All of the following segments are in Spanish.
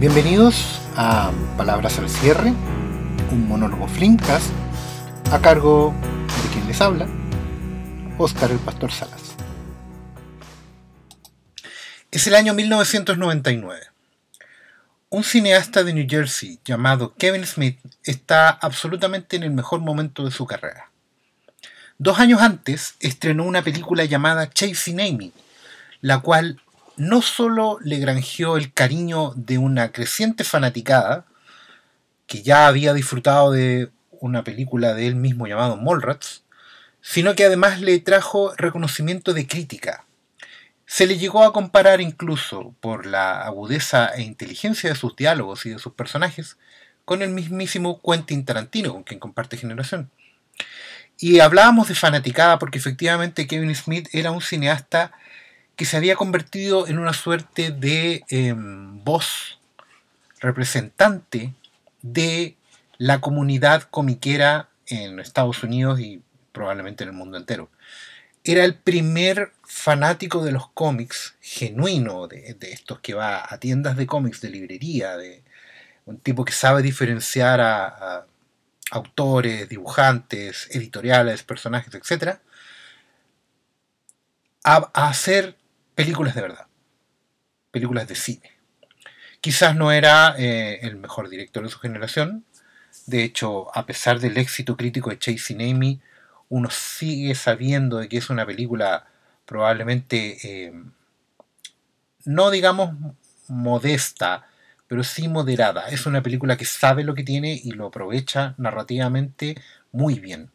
Bienvenidos a Palabras al cierre, un monólogo Flinkas a cargo de quien les habla, Oscar el Pastor Salas. Es el año 1999. Un cineasta de New Jersey llamado Kevin Smith está absolutamente en el mejor momento de su carrera. Dos años antes estrenó una película llamada Chasing Amy, la cual no solo le granjeó el cariño de una creciente fanaticada, que ya había disfrutado de una película de él mismo llamado Mallrats, sino que además le trajo reconocimiento de crítica. Se le llegó a comparar incluso por la agudeza e inteligencia de sus diálogos y de sus personajes con el mismísimo Quentin Tarantino, con quien comparte generación. Y hablábamos de fanaticada porque efectivamente Kevin Smith era un cineasta que se había convertido en una suerte de em, voz representante de la comunidad comiquera en Estados Unidos y probablemente en el mundo entero. Era el primer fanático de los cómics genuino, de, estos que va a tiendas de cómics, de librería, de un tipo que sabe diferenciar a, autores, dibujantes, editoriales, personajes, etc. A, a hacer películas de verdad, películas de cine. Quizás no era eh, el mejor director de su generación, de hecho, a pesar del éxito crítico de Chasing Amy, uno sigue sabiendo de que es una película probablemente, eh, no digamos modesta, pero sí moderada. Es una película que sabe lo que tiene y lo aprovecha narrativamente muy bien.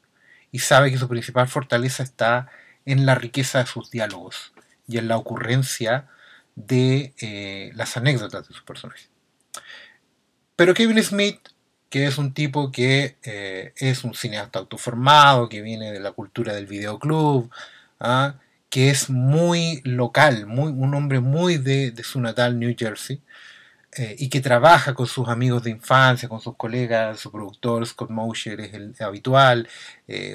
Y sabe que su principal fortaleza está en la riqueza de sus diálogos y en la ocurrencia de eh, las anécdotas de sus personajes. Pero Kevin Smith, que es un tipo que eh, es un cineasta autoformado, que viene de la cultura del videoclub, ¿ah? que es muy local, muy, un hombre muy de, su natal New Jersey, eh, y que trabaja con sus amigos de infancia, con sus colegas, su productor Scott Mosher es el habitual,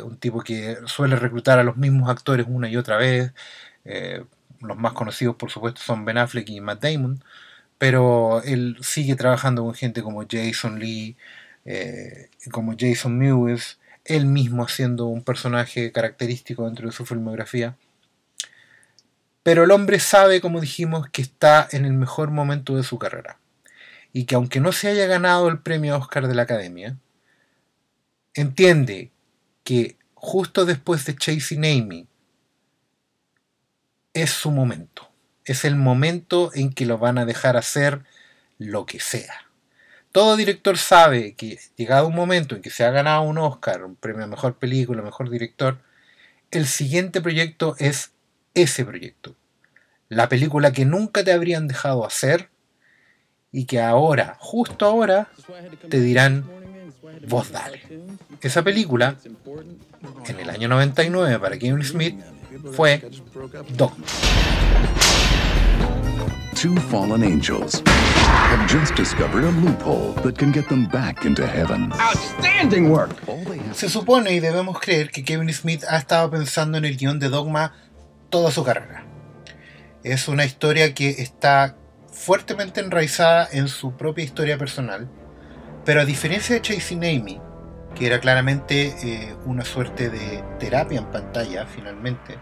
un tipo que suele reclutar a los mismos actores una y otra vez los más conocidos por supuesto son Ben Affleck y Matt Damon, pero él sigue trabajando con gente como Jason Lee, eh, como Jason Mewes, él mismo haciendo un personaje característico dentro de su filmografía. Pero el hombre sabe, como dijimos, que está en el mejor momento de su carrera. Y que aunque no se haya ganado el premio Oscar de la Academia, entiende que justo después de Chasing Amy es su momento. Es el momento en que lo van a dejar hacer lo que sea. Todo director sabe que llegado un momento en que se ha ganado un Oscar, un premio a mejor película, mejor director, el siguiente proyecto es ese proyecto. La película que nunca te habrían dejado hacer y que ahora, justo ahora, te dirán, vos dale. Esa película, en el año 99 para Kevin Smith, fue Dogma. Two fallen angels have just discovered a loophole that can get them back into heaven. Outstanding work. Se supone y debemos creer que Kevin Smith ha estado pensando en el guion de Dogma toda su carrera. Es una historia que está fuertemente enraizada en su propia historia personal, pero a diferencia de Chasing Amy, que era claramente eh, una suerte de terapia en pantalla finalmente,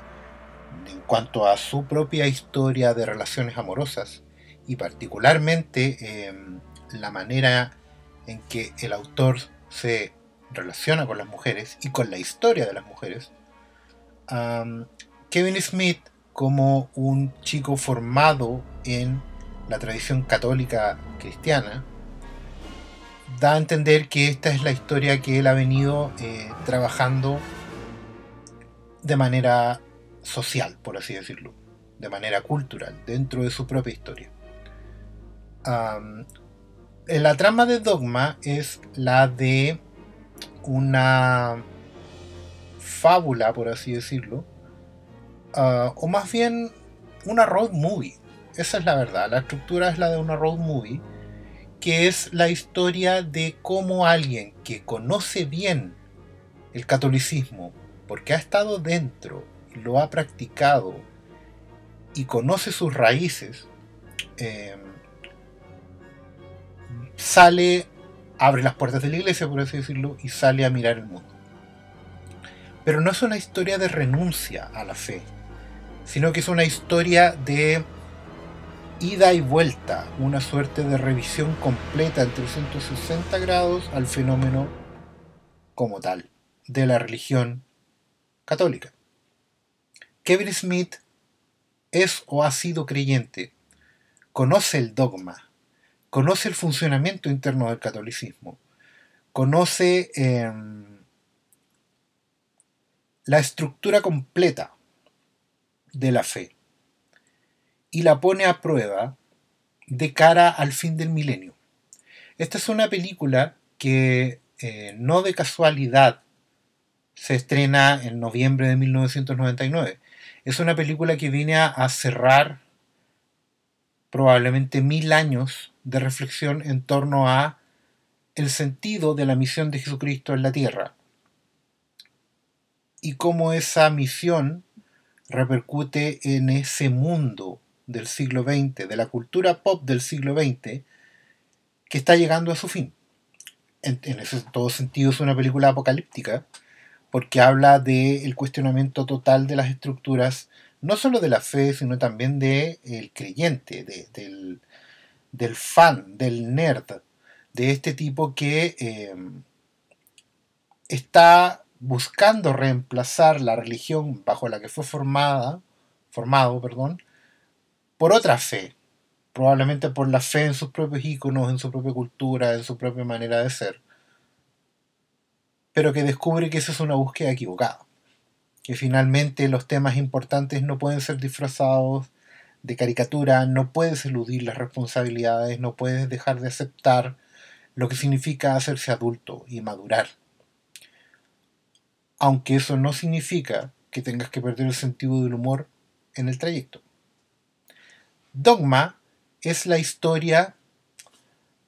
en cuanto a su propia historia de relaciones amorosas y particularmente em, la manera en que el autor se relaciona con las mujeres y con la historia de las mujeres, Kevin Smith, como un chico formado en la tradición católica cristiana, da a entender que esta es la historia que él ha venido eh, trabajando de manera social, por así decirlo, de manera cultural, dentro de su propia historia. la trama de Dogma es la de una fábula, por así decirlo, ah, o más bien una road movie. Esa es la verdad, la estructura es la de una road movie, que es la historia de cómo alguien que conoce bien el catolicismo, porque ha estado dentro lo ha practicado y conoce sus raíces, em, sale, abre las puertas de la iglesia, por así decirlo, y sale a mirar el mundo. Pero no es una historia de renuncia a la fe, sino que es una historia de ida y vuelta, una suerte de revisión completa en 360 grados al fenómeno como tal, de la religión católica. Kevin Smith es o ha sido creyente, conoce el dogma, conoce el funcionamiento interno del catolicismo, conoce em, la estructura completa de la fe y la pone a prueba de cara al fin del milenio. Esta es una película que eh, no de casualidad se estrena en noviembre de 1999. Es una película que viene a cerrar probablemente mil años de reflexión en torno a el sentido de la misión de Jesucristo en la tierra y cómo esa misión repercute en ese mundo del siglo XX, de la cultura pop del siglo XX, que está llegando a su fin. En, ese todo sentido es una película apocalíptica, porque habla del cuestionamiento total de las estructuras, no solo de la fe, sino también del creyente, del, del, fan, del nerd, de este tipo que eh, está buscando reemplazar la religión bajo la que fue formada, formado, perdón, por otra fe, probablemente por la fe en sus propios íconos, en su propia cultura, en su propia manera de ser, pero que descubre que esa es una búsqueda equivocada, que finalmente los temas importantes no pueden ser disfrazados de caricatura, no puedes eludir las responsabilidades, no puedes dejar de aceptar lo que significa hacerse adulto y madurar aunque eso no significa que tengas que perder el sentido del humor en el trayecto. Dogma es la historia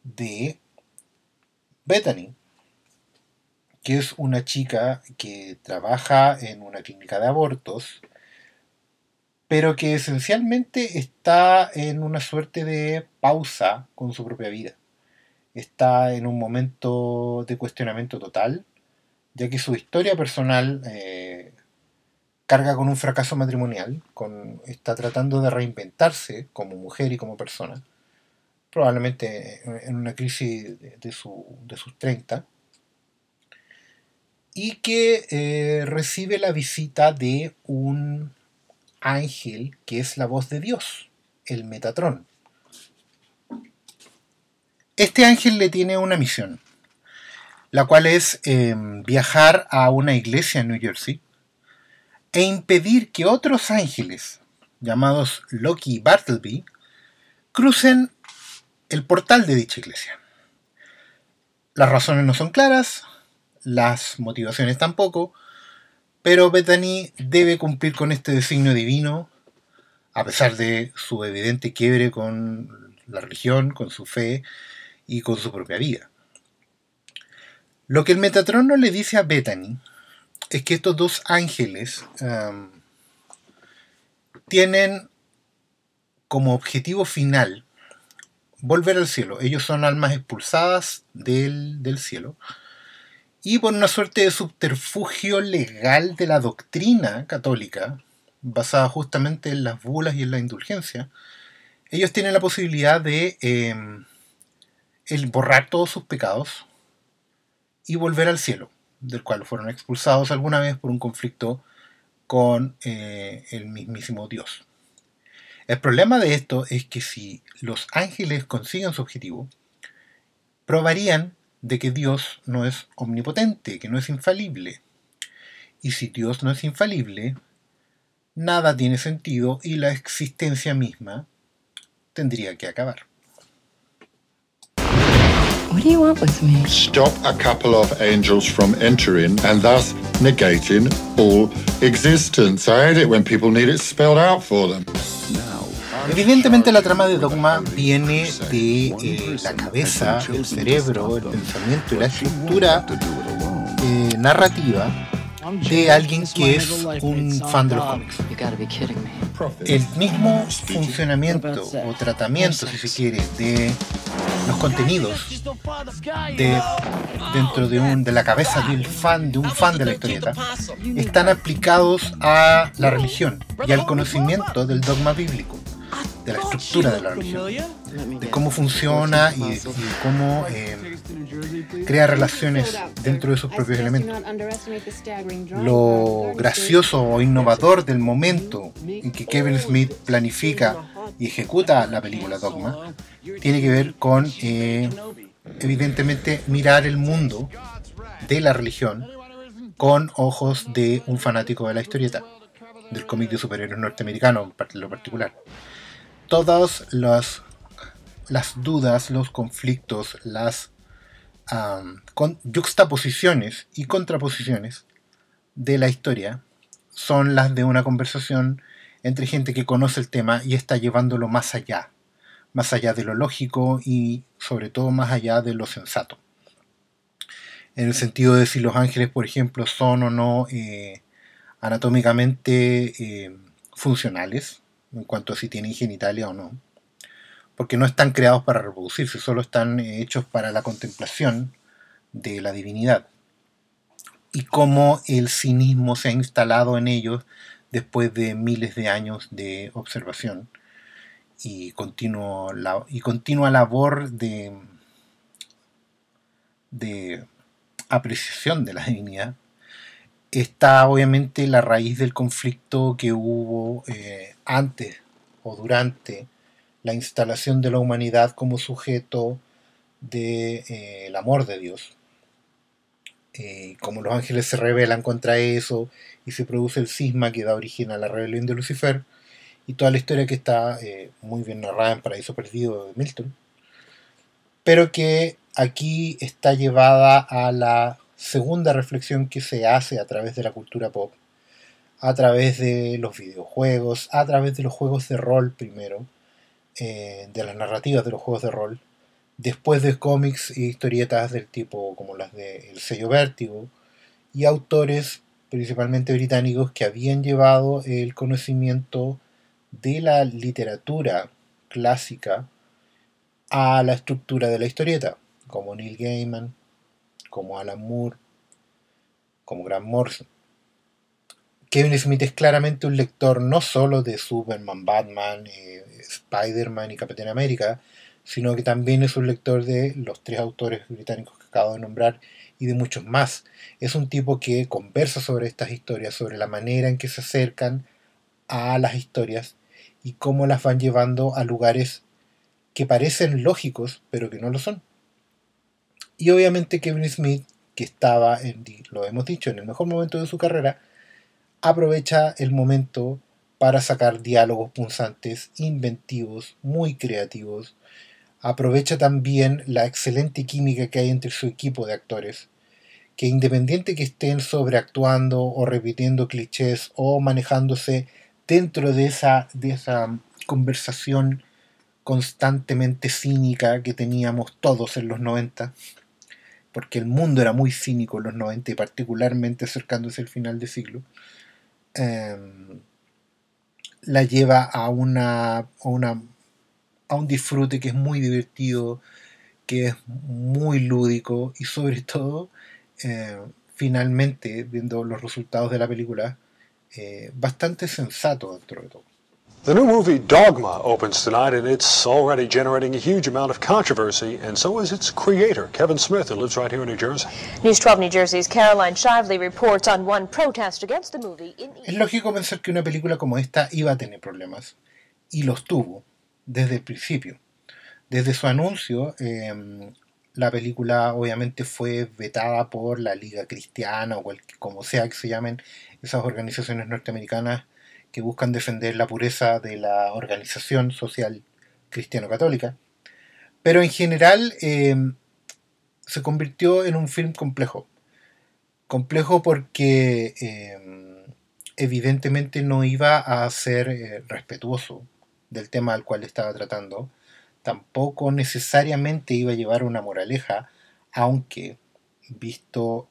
de Bethany, que es una chica que trabaja en una clínica de abortos, pero que esencialmente está en una suerte de pausa con su propia vida. Está en un momento de cuestionamiento total ya que su historia personal eh, carga con un fracaso matrimonial, está tratando de reinventarse como mujer y como persona, probablemente en una crisis de, sus 30, y que eh, recibe la visita de un ángel que es la voz de Dios, el Metatrón. Este ángel le tiene una misión la cual es em, viajar a una iglesia en New Jersey e impedir que otros ángeles, llamados Loki y Bartleby, crucen el portal de dicha iglesia. Las razones no son claras, las motivaciones tampoco, pero Bethany debe cumplir con este designio divino, a pesar de su evidente quiebre con la religión, con su fe y con su propia vida. Lo que el Metatron no le dice a Bethany es que estos dos ángeles tienen como objetivo final volver al cielo. Ellos son almas expulsadas del, del, cielo. Y por una suerte de subterfugio legal de la doctrina católica, basada justamente en las bulas y en la indulgencia, ellos tienen la posibilidad de em, el borrar todos sus pecados y volver al cielo, del cual fueron expulsados alguna vez por un conflicto con eh, el mismísimo Dios. El problema de esto es que si los ángeles consiguen su objetivo, probarían de que Dios no es omnipotente, que no es infalible. Y si Dios no es infalible, nada tiene sentido y la existencia misma tendría que acabar. What do you want with me? Stop a couple of angels from entering and thus negating all existence. I hate it when people need it spelled out for them. Evidentemente la trama de Dogma viene de eh, la cabeza, el cerebro, el pensamiento y la estructura eh, narrativa de alguien que es un fan de los cómics. El mismo funcionamiento o tratamiento, si se quiere, de los contenidos de, dentro de, un, de la cabeza del fan, de un fan de la historieta, están aplicados a la religión y al conocimiento del dogma bíblico, de la estructura de la religión, de cómo funciona y, y cómo eh, crea relaciones dentro de sus propios elementos. Lo gracioso o innovador del momento en que Kevin Smith planifica y ejecuta la película Dogma tiene que ver con, eh, evidentemente, mirar el mundo de la religión con ojos de un fanático de la historieta, del cómic de superhéroes norteamericano en lo particular. Todas las, las dudas, los conflictos, las juxtaposiciones y contraposiciones de la historia son las de una conversación entre gente que conoce el tema y está llevándolo más allá, más allá de lo lógico y sobre todo más allá de lo sensato. En el sentido de si los ángeles, por ejemplo, son o no eh, anatómicamente eh, funcionales, en cuanto a si tienen genitalia o no porque no están creados para reproducirse, solo están eh, hechos para la contemplación de la divinidad. Y cómo el cinismo se ha instalado en ellos después de miles de años de observación y, y continua labor de, de apreciación de la divinidad, está obviamente la raíz del conflicto que hubo eh, antes o durante la instalación de la humanidad como sujeto del de, eh, amor de Dios. Eh, como los ángeles se rebelan contra eso y se produce el cisma que da origen a la rebelión de Lucifer y toda la historia que está eh, muy bien narrada en Paraíso Perdido de Milton, pero que aquí está llevada a la segunda reflexión que se hace a través de la cultura pop, a través de los videojuegos, a través de los juegos de rol primero, eh, de las narrativas de los juegos de rol, después de cómics y historietas del tipo como las de El sello Vértigo, y autores principalmente británicos que habían llevado el conocimiento de la literatura clásica a la estructura de la historieta, como Neil Gaiman, como Alan Moore, como Grant Morrison. Kevin Smith es claramente un lector no solo de Superman, Batman, eh, Spider-Man y Capitán América, sino que también es un lector de los tres autores británicos que acabo de nombrar y de muchos más. Es un tipo que conversa sobre estas historias, sobre la manera en que se acercan a las historias y cómo las van llevando a lugares que parecen lógicos, pero que no lo son. Y obviamente Kevin Smith, que estaba, en, lo hemos dicho, en el mejor momento de su carrera, aprovecha el momento para sacar diálogos punzantes, inventivos, muy creativos. Aprovecha también la excelente química que hay entre su equipo de actores, que independiente que estén sobreactuando o repitiendo clichés o manejándose dentro de esa, de esa conversación constantemente cínica que teníamos todos en los 90, porque el mundo era muy cínico en los 90 y particularmente acercándose al final de siglo, Em, la lleva a una, a una a un disfrute que es muy divertido, que es muy lúdico y sobre todo, eh, finalmente, viendo los resultados de la película, eh, bastante sensato dentro de todo. The new movie Dogma opens tonight, and it's already generating a huge amount of controversy, and so is its creator, Kevin Smith, who lives right here in New Jersey. News 12 New Jersey's Caroline Shively reports on one protest against the movie in Es lógico pensar que una película como esta iba a tener problemas, y los tuvo desde el principio. Desde su anuncio, eh, la película obviamente fue vetada por la Liga Cristiana o cual, como sea que se llamen esas organizaciones norteamericanas que buscan defender la pureza de la organización social cristiano-católica, pero en general eh, se convirtió en un film complejo. Complejo porque eh, evidentemente no iba a ser eh, respetuoso del tema al cual estaba tratando, tampoco necesariamente iba a llevar una moraleja, aunque visto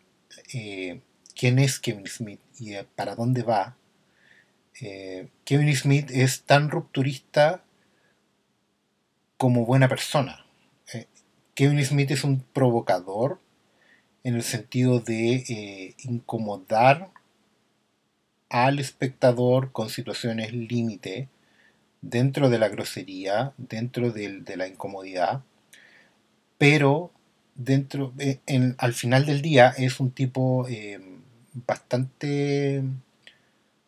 quién es Kevin Smith y para dónde va, eh, Kevin Smith es tan rupturista como buena persona. Eh, Kevin Smith es un provocador en el sentido de eh, incomodar al espectador con situaciones límite dentro de la grosería, dentro de, la incomodidad, pero dentro, al final del día es un tipo bastante,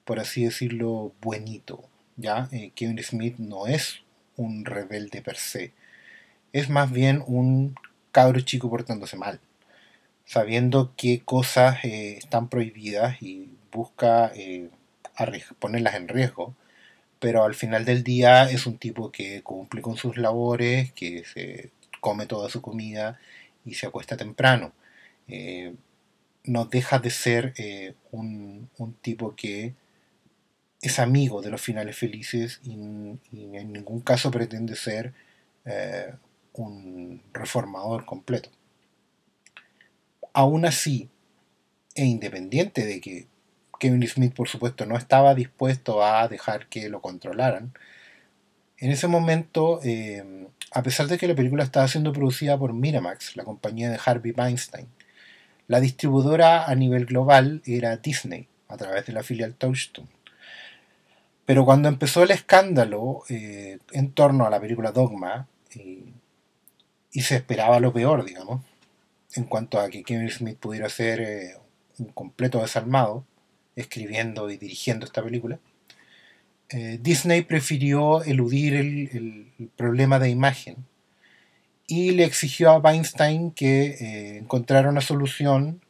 por así decirlo, buenito. ¿ya? Kevin Smith no es un rebelde per se, es más bien un cabro chico portándose mal, sabiendo qué cosas eh, están prohibidas y busca eh, ponerlas en riesgo, pero al final del día es un tipo que cumple con sus labores, que se come toda su comida y se acuesta temprano. Eh, no deja de ser un, tipo que es amigo de los finales felices y, en ningún caso pretende ser un reformador completo. Aún así, e independiente de que Kevin Smith, por supuesto, no estaba dispuesto a dejar que lo controlaran, en ese momento, eh, a pesar de que la película estaba siendo producida por Miramax, la compañía de Harvey Weinstein, la distribuidora a nivel global era Disney, a través de la filial Touchstone. Pero cuando empezó el escándalo eh, en torno a la película Dogma, eh, y se esperaba lo peor, digamos, en cuanto a que Kevin Smith pudiera ser eh, un completo desarmado, escribiendo y dirigiendo esta película. Disney prefirió eludir el, problema de imagen y le exigió a Weinstein que encontrara una solución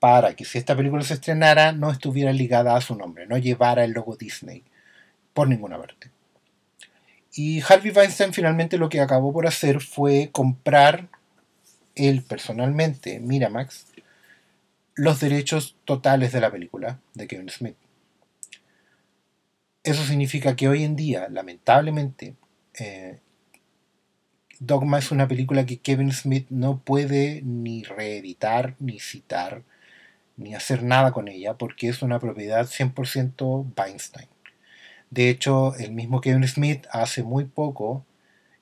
para que si esta película se estrenara no estuviera ligada a su nombre, no llevara el logo Disney por ninguna parte. Y Harvey Weinstein finalmente lo que acabó por hacer fue comprar él personalmente, Miramax, los derechos totales de la película de Kevin Smith. Eso significa que hoy en día, lamentablemente, eh, Dogma es una película que Kevin Smith no puede ni reeditar, ni citar, ni hacer nada con ella, porque es una propiedad 100% Weinstein. De hecho, el mismo Kevin Smith hace muy poco,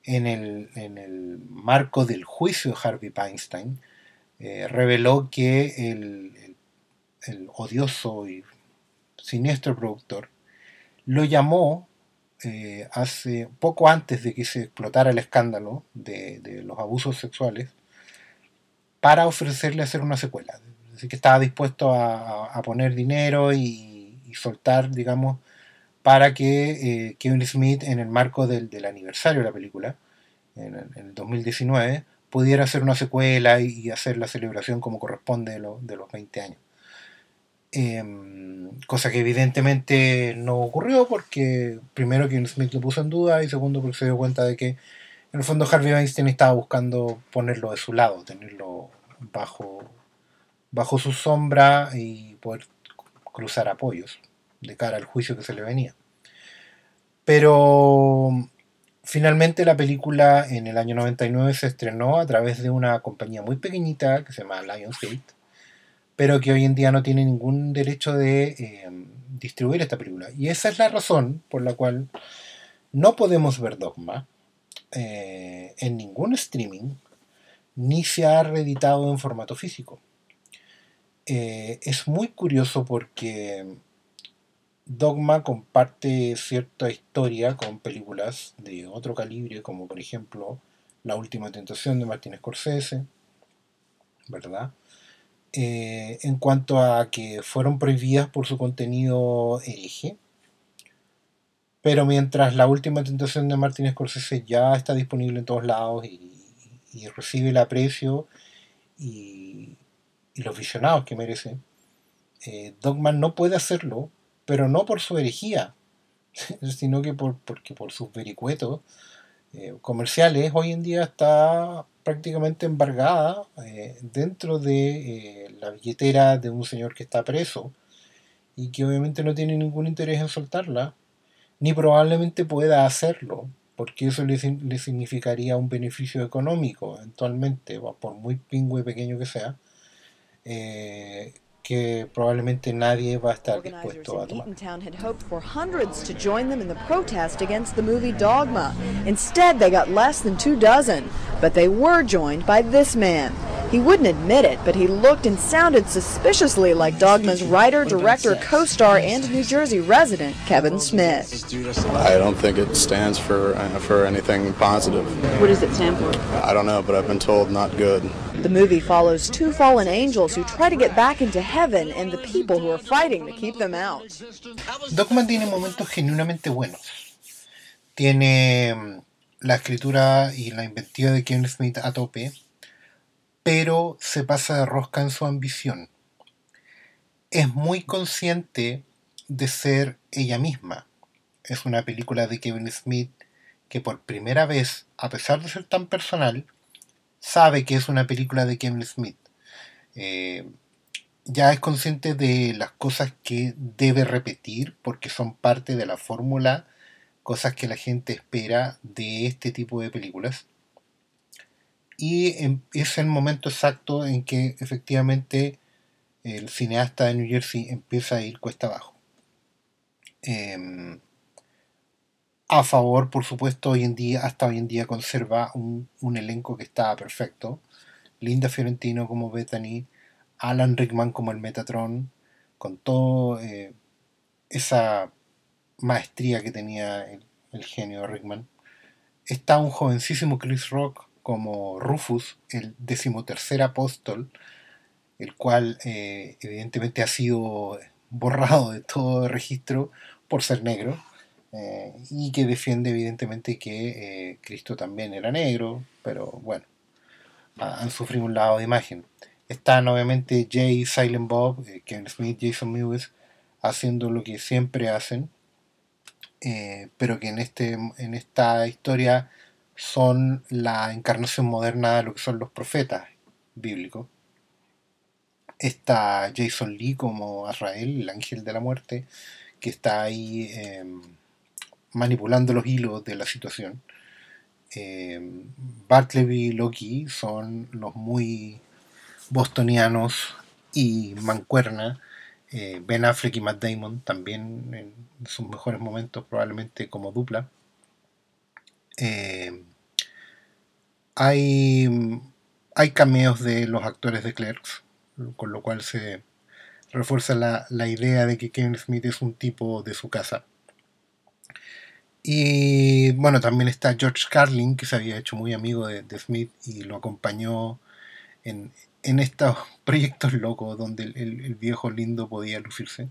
en el, marco del juicio de Harvey Weinstein, eh, reveló que el, odioso y siniestro productor lo llamó eh, hace poco antes de que se explotara el escándalo de, los abusos sexuales para ofrecerle hacer una secuela. Así que estaba dispuesto a, poner dinero y, soltar, digamos, para que eh, Kevin Smith, en el marco del, aniversario de la película, en, el 2019, pudiera hacer una secuela y, hacer la celebración como corresponde de, los 20 años. Em, cosa que evidentemente no ocurrió porque primero Kevin Smith lo puso en duda y segundo porque se dio cuenta de que en el fondo Harvey Weinstein estaba buscando ponerlo de su lado, tenerlo bajo, bajo su sombra y poder cruzar apoyos de cara al juicio que se le venía. Pero finalmente la película en el año 99 se estrenó a través de una compañía muy pequeñita que se llama Lionsgate, pero que hoy en día no tiene ningún derecho de eh, distribuir esta película. Y esa es la razón por la cual no podemos ver Dogma eh, en ningún streaming, ni se ha reeditado en formato físico. Eh, es muy curioso porque Dogma comparte cierta historia con películas de otro calibre, como por ejemplo La Última Tentación de Martin Scorsese, ¿verdad? Eh, en cuanto a que fueron prohibidas por su contenido hereje, pero mientras La Última Tentación de Martin Scorsese ya está disponible en todos lados y, recibe el aprecio y, los visionados que merece, eh, Dogma no puede hacerlo pero no por su herejía, sino que por, porque por sus vericuetos eh, comerciales hoy en día está prácticamente embargada eh, dentro de eh, la billetera de un señor que está preso y que obviamente no tiene ningún interés en soltarla, ni probablemente pueda hacerlo, porque eso le, le significaría un beneficio económico eventualmente, por muy pingüe pequeño que sea, que probablemente nadie va a estar dispuesto a tomar. had hoped for hundreds to join them in the protest against the movie Dogma. Instead, they got less than two dozen, but they were joined by this man. He wouldn't admit it, but he looked and sounded suspiciously like Dogma's writer, director, co-star, and New Jersey resident Kevin Smith. I don't think it stands for uh, for anything positive. What does it stand for? I don't know, but I've been told not good. The movie follows two fallen angels who try to get back into heaven and the people who are fighting to keep them out. Dogma tiene momentos genuinamente buenos. Tiene mm, la escritura y la inventiva de Kevin Smith a tope pero se pasa de rosca en su ambición. Es muy consciente de ser ella misma. Es una película de Kevin Smith que por primera vez, a pesar de ser tan personal, sabe que es una película de Kevin Smith. Eh, ya es consciente de las cosas que debe repetir porque son parte de la fórmula, cosas que la gente espera de este tipo de películas y es el momento exacto en que efectivamente el cineasta de New Jersey empieza a ir cuesta abajo. Em, a favor, por supuesto, hoy en día, hasta hoy en día conserva un, elenco que está perfecto. Linda Fiorentino como Bethany, Alan Rickman como el Metatron, con toda eh, esa maestría que tenía el, el genio Rickman. Está un jovencísimo Chris Rock como Rufus, el decimotercer apóstol, el cual eh, evidentemente ha sido borrado de todo registro por ser negro, eh, y que defiende evidentemente que eh, Cristo también era negro, pero bueno, han sufrido un lado de imagen. Están obviamente Jay, Silent Bob, Ken Smith, Jason Mewes, haciendo lo que siempre hacen, pero que en, este, en esta historia son la encarnación moderna de lo que son los profetas bíblicos. Está Jason Lee como Azrael, el ángel de la muerte, que está ahí em, manipulando los hilos de la situación. Eh, y Loki son los muy bostonianos y mancuerna. Eh, ben Affleck y Matt Damon también en sus mejores momentos, probablemente como dupla. Eh, hay, hay cameos de los actores de Clerks, con lo cual se refuerza la, idea de que Kevin Smith es un tipo de su casa. Y bueno, también está George Carlin, que se había hecho muy amigo de, Smith y lo acompañó en, estos proyectos locos donde el, viejo lindo podía lucirse.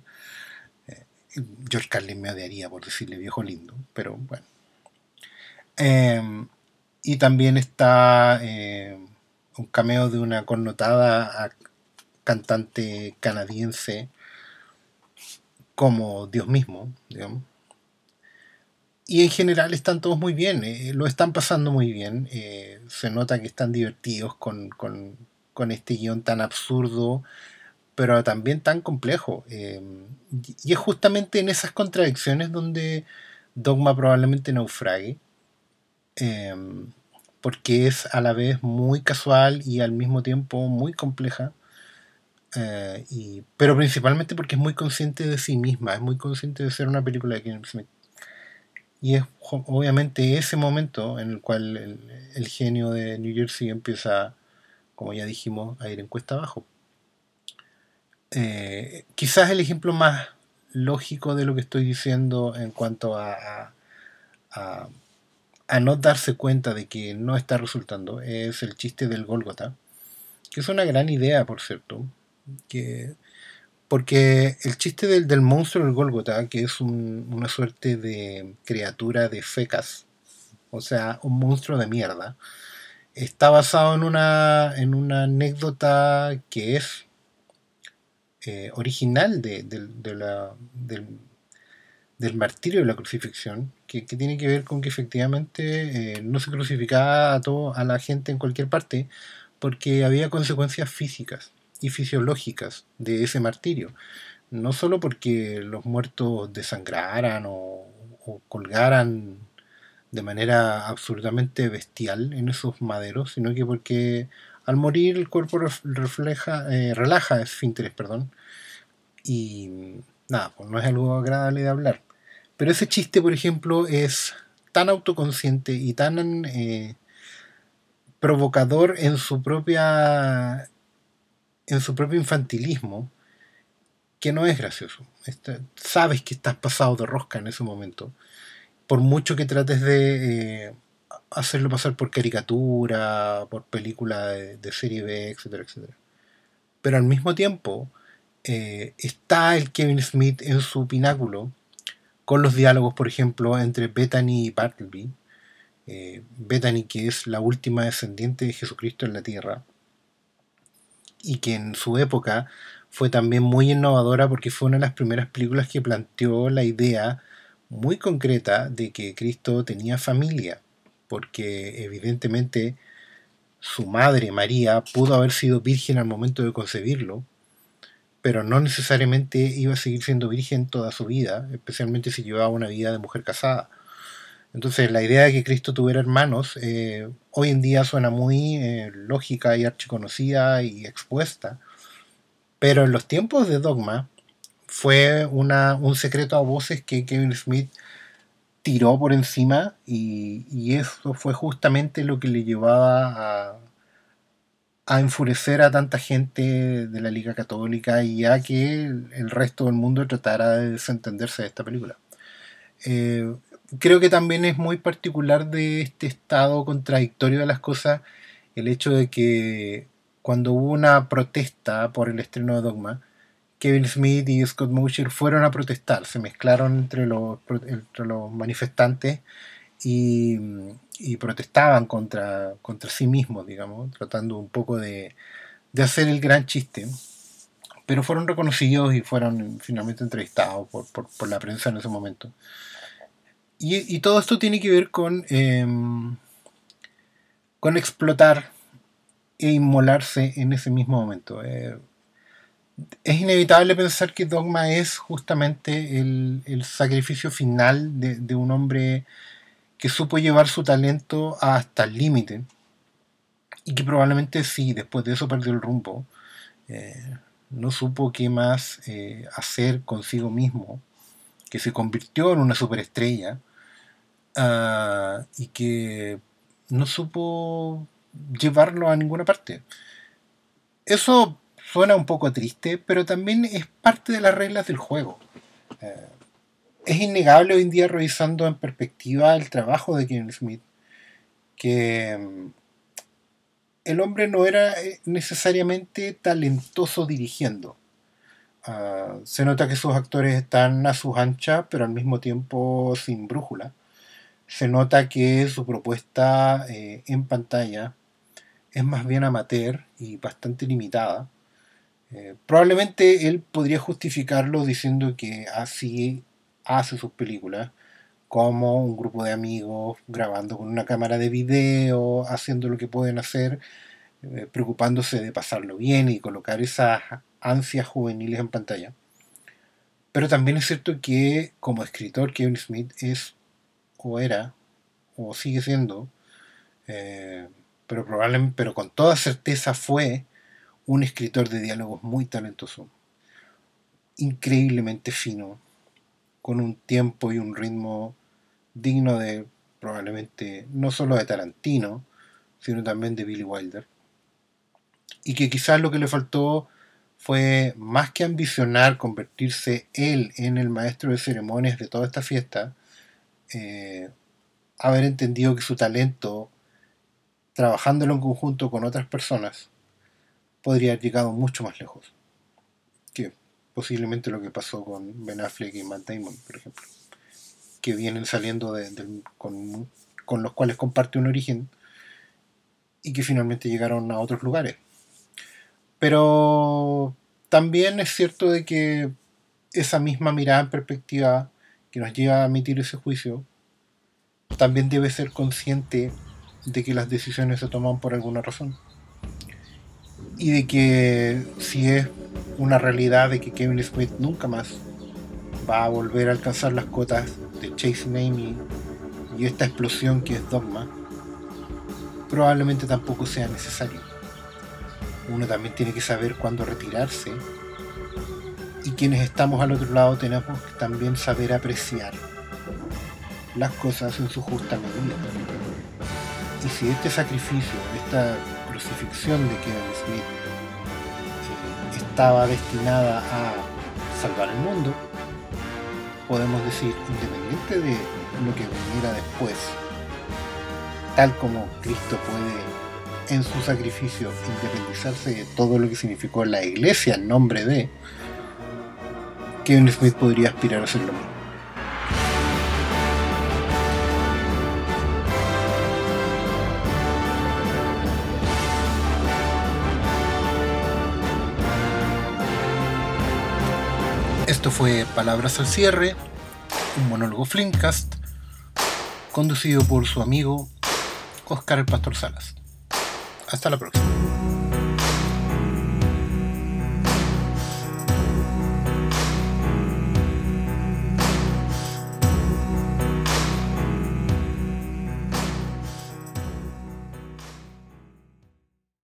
Eh, George Carlin me odiaría por decirle viejo lindo, pero bueno. Em, y también está eh, un cameo de una connotada cantante canadiense como Dios mismo. Y en general están todos muy bien, eh, lo están pasando muy bien. Eh, se nota que están divertidos con, con, con, este guion tan absurdo, pero también tan complejo. y es justamente en esas contradicciones donde Dogma probablemente naufrague. Em, porque es a la vez muy casual y al mismo tiempo muy compleja. Eh, y, pero principalmente porque es muy consciente de sí misma, es muy consciente de ser una película de Kevin Smith. Y es obviamente ese momento en el cual el, genio de New Jersey empieza, como ya dijimos, a ir en cuesta abajo. Eh, quizás el ejemplo más lógico de lo que estoy diciendo en cuanto a a no darse cuenta de que no está resultando es el chiste del Golgota, que es una gran idea, por cierto, que, porque el chiste del, monstruo del Golgota, que es una suerte de criatura de fecas, o sea, un monstruo de mierda, está basado en una, en una anécdota que es eh, original de, la, del, del martirio de la crucifixión, que, tiene que ver con que efectivamente eh, no se crucificaba a, todo, a la gente en cualquier parte, porque había consecuencias físicas y fisiológicas de ese martirio. No solo porque los muertos desangraran o, colgaran de manera absolutamente bestial en esos maderos, sino que porque Al morir el cuerpo refleja, eh, relaja esfínteres, perdón. Y nada, pues no es algo agradable de hablar. Pero ese chiste, por ejemplo, es tan autoconsciente y tan eh, provocador en su propia en su propio infantilismo que no es gracioso. sabes que estás pasado de rosca en ese momento. Por mucho que trates de eh, hacerlo pasar por caricatura, por película de, serie B, etcétera, etcétera. Pero al mismo tiempo eh, está el Kevin Smith en su pináculo con los diálogos, por ejemplo, entre Bethany y Bartleby. Eh, Bethany, que es la última descendiente de Jesucristo en la tierra, y que en su época fue también muy innovadora porque fue una de las primeras películas que planteó la idea muy concreta de que Cristo tenía familia, porque evidentemente su madre María pudo haber sido virgen al momento de concebirlo, pero no necesariamente iba a seguir siendo virgen toda su vida, especialmente si llevaba una vida de mujer casada. Entonces la idea de que Cristo tuviera hermanos eh, hoy en día suena muy eh, lógica y archiconocida y expuesta, pero en los tiempos de Dogma fue una, un secreto a voces que Kevin Smith tiró por encima y, eso fue justamente lo que le llevaba a, a, enfurecer a tanta gente de la Liga Católica y a que el, resto del mundo tratara de desentenderse de esta película. Eh, creo que también es muy particular de este estado contradictorio de las cosas el hecho de que cuando hubo una protesta por el estreno de Dogma, Kevin Smith y Scott Mosher fueron a protestar, se mezclaron entre los, entre los manifestantes y, protestaban contra, contra sí mismos, digamos, tratando un poco de, hacer el gran chiste. Pero fueron reconocidos y fueron finalmente entrevistados por, la prensa en ese momento. Y, todo esto tiene que ver con, em, con explotar e inmolarse en ese mismo momento. Eh, es inevitable pensar que Dogma es justamente el, sacrificio final de, un hombre que supo llevar su talento hasta el límite y que probablemente sí, después de eso perdió el rumbo. Eh, no supo qué más eh, hacer consigo mismo, que se convirtió en una superestrella ah, y que no supo llevarlo a ninguna parte. Eso suena un poco triste, pero también es parte de las reglas del juego. Eh, es innegable hoy en día, revisando en perspectiva el trabajo de Kevin Smith, que mm, el hombre no era eh, necesariamente talentoso dirigiendo. Ah, se nota que sus actores están a sus anchas, pero al mismo tiempo sin brújula. Se nota que su propuesta eh, en pantalla es más bien amateur y bastante limitada. Eh, probablemente él podría justificarlo diciendo que así hace sus películas, como un grupo de amigos grabando con una cámara de video, haciendo lo que pueden hacer, eh, preocupándose de pasarlo bien y colocar esas ansias juveniles en pantalla. Pero también es cierto que como escritor Kevin Smith es o era o sigue siendo eh, pero probablemente, pero con toda certeza fue un escritor de diálogos muy talentoso, increíblemente fino, con un tiempo y un ritmo digno de probablemente no solo de Tarantino, sino también de Billy Wilder. Y que quizás lo que le faltó fue más que ambicionar convertirse él en el maestro de ceremonias de toda esta fiesta, eh, haber entendido que su talento trabajándolo en conjunto con otras personas, podría haber llegado mucho más lejos. Que posiblemente lo que pasó con Ben Affleck y Matt Damon, por ejemplo. Que vienen saliendo con, con los cuales comparte un origen y que finalmente llegaron a otros lugares. Pero también es cierto de que esa misma mirada en perspectiva que nos lleva a emitir ese juicio también debe ser consciente de que las decisiones se toman por alguna razón. Y de que si es una realidad de que Kevin Smith nunca más va a volver a alcanzar las cotas de Chasing Amy y esta explosión que es Dogma, probablemente tampoco sea necesario. uno también tiene que saber cuándo retirarse y quienes estamos al otro lado tenemos que también saber apreciar las cosas en su justa medida. Y si este sacrificio, esta crucifixión de Kevin Smith estaba destinada a salvar el mundo, podemos decir, independiente de lo que viniera después, tal como Cristo puede en su sacrificio independizarse de todo lo que significó la iglesia en nombre de, Kevin Smith podría aspirar a ser lo mismo. Esto fue Palabras al cierre, un monólogo Flimcast, conducido por su amigo Oscar el Pastor Salas. Hasta la próxima.